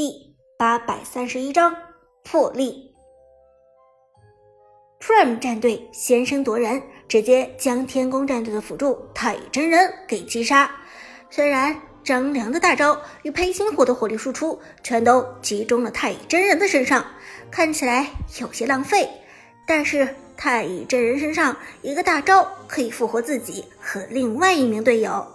第八百三十一章破例。Prime 战队先声夺人，直接将天宫战队的辅助太乙真人给击杀。虽然张良的大招与裴擒虎的火力输出全都集中了太乙真人的身上，看起来有些浪费，但是太乙真人身上一个大招可以复活自己和另外一名队友，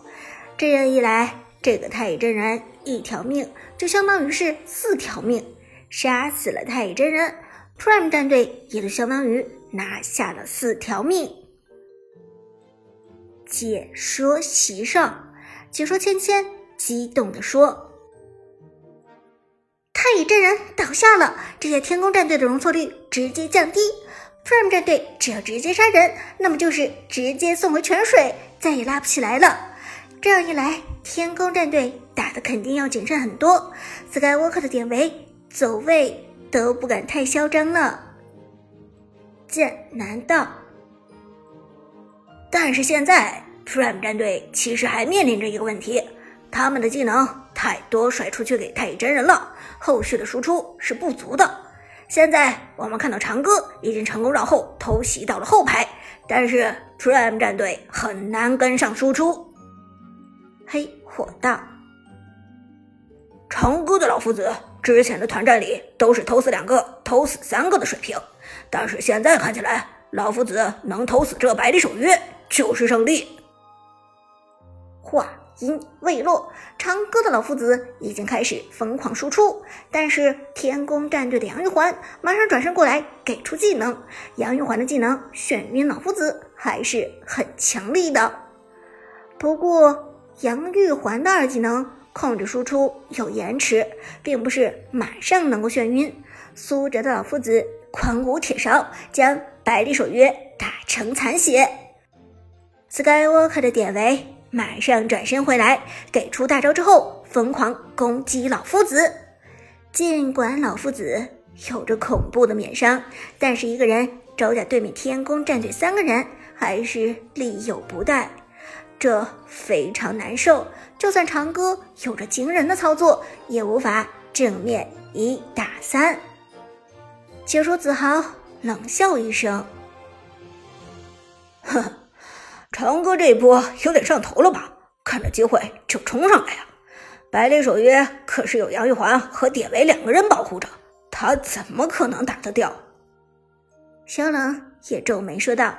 这样一来。这个太乙真人一条命就相当于是四条命，杀死了太乙真人，Prime 战队也就相当于拿下了四条命。解说席上，解说芊芊激动地说：“太乙真人倒下了，这些天宫战队的容错率直接降低，Prime 战队只要直接杀人，那么就是直接送回泉水，再也拉不起来了。这样一来。”天宫战队打的肯定要谨慎很多，Skywalker 的典韦走位都不敢太嚣张了。剑难道？但是现在 Prime 战队其实还面临着一个问题，他们的技能太多甩出去给太乙真人了，后续的输出是不足的。现在我们看到长歌已经成功绕后偷袭到了后排，但是 Prime 战队很难跟上输出。黑火道，长歌的老夫子之前的团战里都是偷死两个、偷死三个的水平，但是现在看起来，老夫子能偷死这百里守约就是胜利。话音未落，长歌的老夫子已经开始疯狂输出，但是天宫战队的杨玉环马上转身过来给出技能，杨玉环的技能眩晕老夫子还是很强力的，不过。杨玉环的二技能控制输出有延迟，并不是马上能够眩晕。苏哲的老夫子狂舞铁勺，将百里守约打成残血。Skywalker 的典韦马上转身回来，给出大招之后，疯狂攻击老夫子。尽管老夫子有着恐怖的免伤，但是一个人招架对面天宫战队三个人，还是力有不逮。这非常难受，就算长歌有着惊人的操作，也无法正面一打三。解说子豪冷笑一声：“哼，长歌这波有点上头了吧？看着机会就冲上来呀！百里守约可是有杨玉环和典韦两个人保护着，他怎么可能打得掉？”小冷也皱眉说道。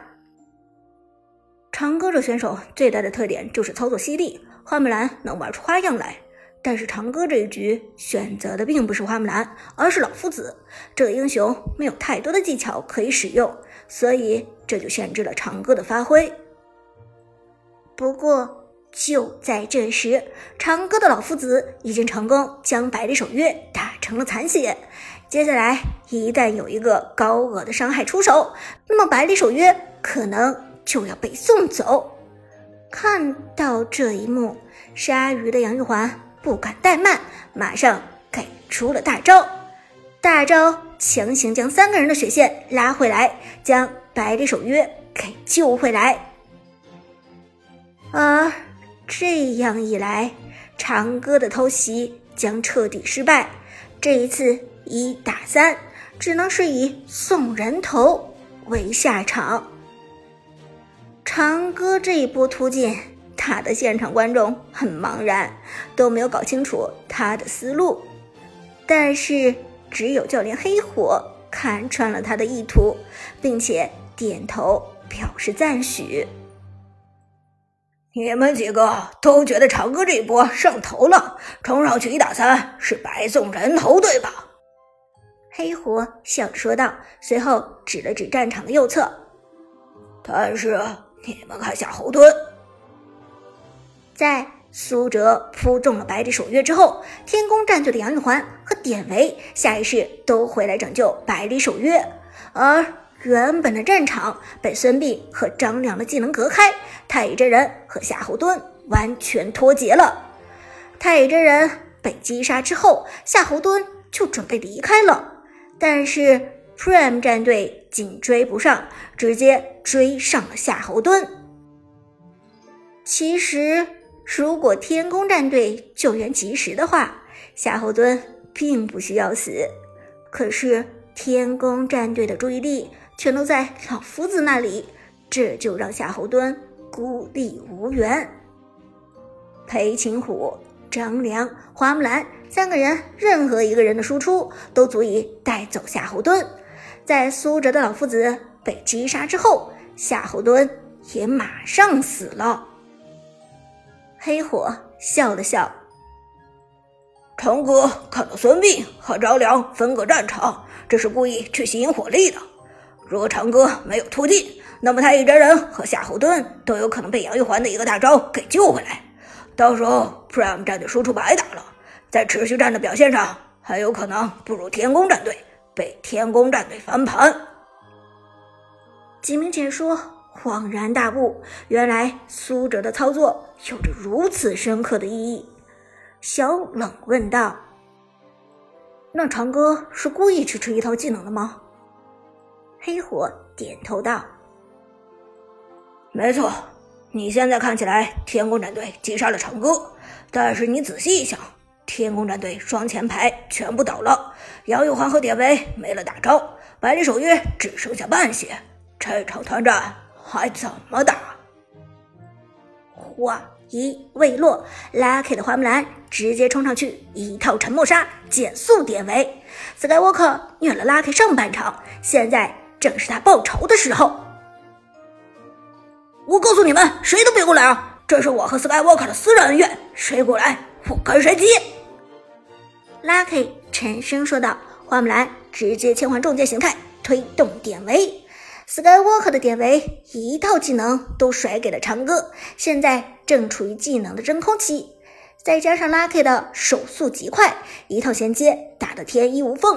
长歌这选手最大的特点就是操作犀利，花木兰能玩出花样来。但是长歌这一局选择的并不是花木兰，而是老夫子。这英雄没有太多的技巧可以使用，所以这就限制了长歌的发挥。不过就在这时，长歌的老夫子已经成功将百里守约打成了残血。接下来一旦有一个高额的伤害出手，那么百里守约可能。就要被送走。看到这一幕，鲨鱼的杨玉环不敢怠慢，马上给出了大招。大招强行将三个人的血线拉回来，将百里守约给救回来。而这样一来，长歌的偷袭将彻底失败。这一次一打三，只能是以送人头为下场。长歌这一波突进，打的现场观众很茫然，都没有搞清楚他的思路。但是只有教练黑火看穿了他的意图，并且点头表示赞许。你们几个都觉得长歌这一波上头了，冲上去一打三是白送人头，对吧？黑火笑着说道，随后指了指战场的右侧。但是。你们看夏侯惇，在苏哲扑中了百里守约之后，天宫战队的杨玉环和典韦下意识都回来拯救百里守约，而原本的战场被孙膑和张良的技能隔开，太乙真人和夏侯惇完全脱节了。太乙真人被击杀之后，夏侯惇就准备离开了，但是。Prime 战队紧追不上，直接追上了夏侯惇。其实，如果天宫战队救援及时的话，夏侯惇并不需要死，可是天宫战队的注意力全都在老夫子那里，这就让夏侯惇孤立无援。裴擒虎、张良、花木兰三个人，任何一个人的输出都足以带走夏侯惇。在苏哲的老夫子被击杀之后，夏侯惇也马上死了。黑火笑了笑。成哥看到孙膑和张良分隔战场，这是故意去吸引火力的。如果长歌没有突进，那么他一真人和夏侯惇都有可能被杨玉环的一个大招给救回来。到时候 Prime 战队输出白打了，在持续战的表现上，很有可能不如天宫战队，被天宫战队翻盘。几名解说恍然大悟，原来苏哲的操作有着如此深刻的意义。小冷问道：“那长歌是故意去吃一套技能的吗？”黑火点头道：“没错，你现在看起来天宫战队击杀了长歌，但是你仔细一想，天宫战队双前排全部倒了，杨玉环和典韦没了大招，百里守约只剩下半血，这场团战还怎么打？”话一未落，Lucky 的花木兰。直接冲上去，一套沉默杀减速典韦。Skywalker 虐了 Lucky 上半场，现在正是他报仇的时候。我告诉你们，谁都别过来啊！这是我和 Skywalker 的私人恩怨，谁过来我跟谁急。Lucky 沉声说道。花木兰直接切换重剑形态，推动典韦。Skywalker 的典韦一套技能都甩给了长歌，现在正处于技能的真空期。再加上 Lucky 的手速极快，一套衔接打得天衣无缝，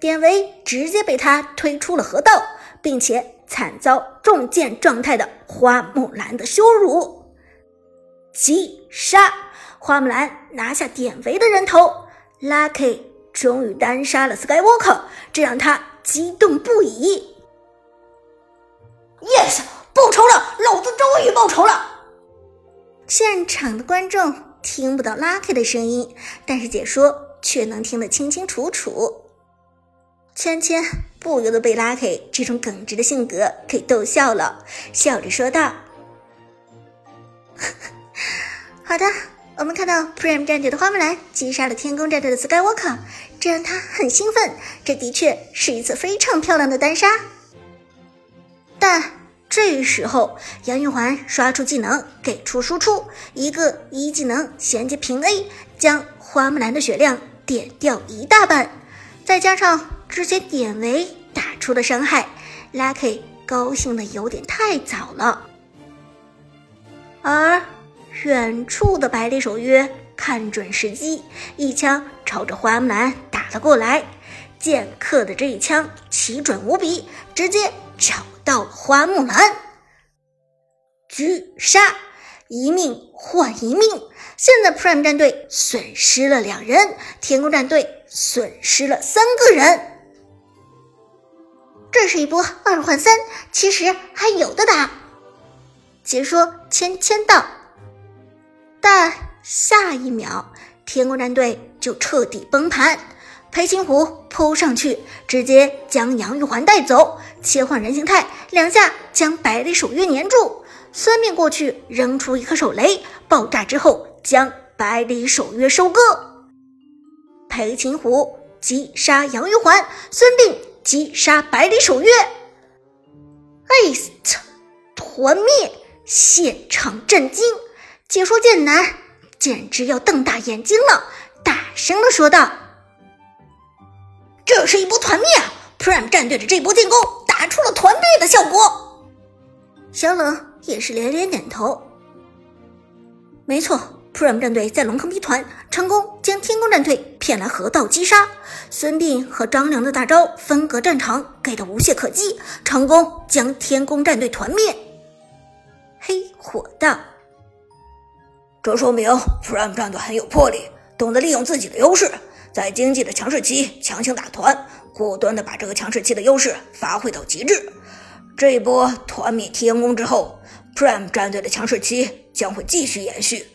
典韦直接被他推出了河道，并且惨遭重剑状态的花木兰的羞辱。击杀花木兰拿下典韦的人头，Lucky 终于单杀了 Skywalker，这让他激动不已。Yes，报仇了，老子终于报仇了！现场的观众。听不到 Lucky 的声音，但是解说却能听得清清楚楚。芊芊不由得被 Lucky 这种耿直的性格给逗笑了，笑着说道：“ 好的，我们看到 Prime 战队的花木兰击杀了天宫战队的 Skywalker，这让他很兴奋。这的确是一次非常漂亮的单杀，但……”这时候，杨玉环刷出技能，给出输出一个一技能衔接平 A，将花木兰的血量点掉一大半。再加上之前典韦打出的伤害，Lucky 高兴的有点太早了。而远处的百里守约看准时机，一枪朝着花木兰打了过来。剑客的这一枪奇准无比，直接找。到了花木兰，狙杀一命换一命。现在 Prime 战队损失了两人，天宫战队损失了三个人。这是一波二换三，其实还有的打。解说芊芊道，但下一秒天宫战队就彻底崩盘。裴擒虎扑上去，直接将杨玉环带走，切换人形态，两下将百里守约粘住。孙膑过去扔出一颗手雷，爆炸之后将百里守约收割。裴擒虎击杀杨玉环，孙膑击杀百里守约。哎操！团灭！现场震惊，解说剑南简直要瞪大眼睛了，大声的说道。这是一波团灭啊！Prime 战队的这波进攻打出了团灭的效果。小冷也是连连点头。没错，Prime 战队在龙坑 B 团成功将天宫战队骗来河道击杀，孙膑和张良的大招分隔战场给的无懈可击，成功将天宫战队团灭。黑火道，这说明 Prime 战队很有魄力，懂得利用自己的优势。在经济的强势期强行打团，果断的把这个强势期的优势发挥到极致。这一波团灭天宫之后，Prime 战队的强势期将会继续延续，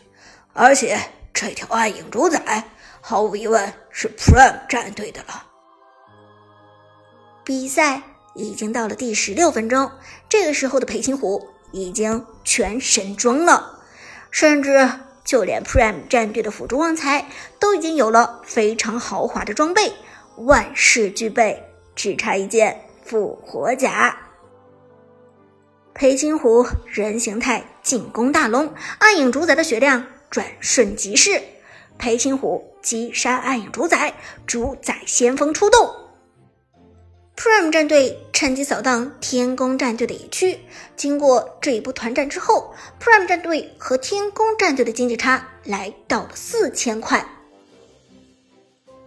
而且这条暗影主宰毫无疑问是 Prime 战队的了。比赛已经到了第十六分钟，这个时候的裴擒虎已经全神装了，甚至就连 Prime 战队的辅助旺财都已经有了非常豪华的装备，万事俱备，只差一件复活甲。裴擒虎人形态进攻大龙，暗影主宰的血量转瞬即逝。裴擒虎击杀暗影主宰，主宰先锋出动。Prime 战队趁机扫荡天宫战队的野区。经过这一波团战之后，Prime 战队和天宫战队的经济差来到了四千块。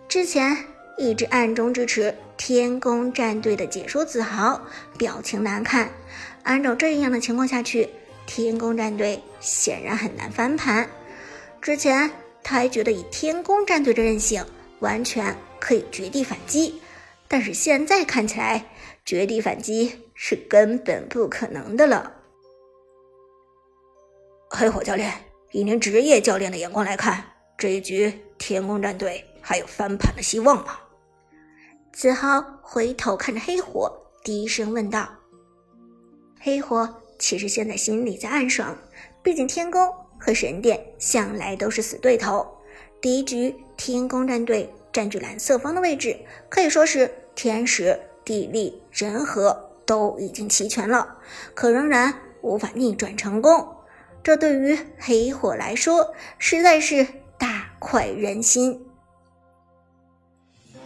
之前一直暗中支持天宫战队的解说子豪表情难看。按照这样的情况下去，天宫战队显然很难翻盘。之前他还觉得以天宫战队的韧性，完全可以绝地反击，但是现在看起来，绝地反击是根本不可能的了。黑火教练，以您职业教练的眼光来看，这一局天宫战队还有翻盘的希望吗？子豪回头看着黑火，低声问道。黑火其实现在心里在暗爽，毕竟天宫和神殿向来都是死对头。第一局天宫战队占据蓝色方的位置，可以说是天时、地利、人和都已经齐全了，可仍然无法逆转成功。这对于黑火来说实在是大快人心。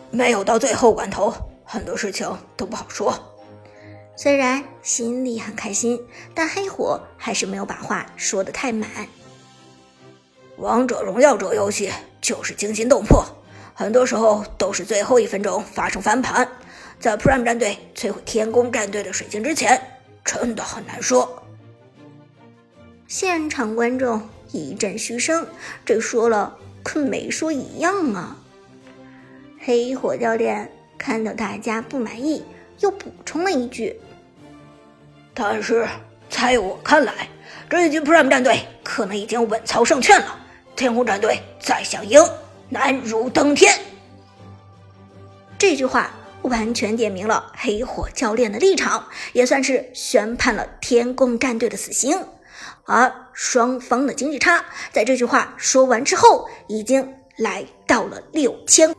没有到最后关头，很多事情都不好说。虽然心里很开心，但黑火还是没有把话说得太满。王者荣耀这游戏就是惊心动魄，很多时候都是最后一分钟发生翻盘。在 Prime 战队摧毁天宫战队的水晶之前，真的很难说。现场观众一阵嘘声，这说了跟没说一样啊。黑火教练看到大家不满意，又补充了一句。但是，在我看来，这一局 Prime 战队可能已经稳操胜券了。天空战队再想赢，难如登天。这句话完全点明了黑火教练的立场，也算是宣判了天宫战队的死刑。而双方的经济差，在这句话说完之后，已经来到了六千。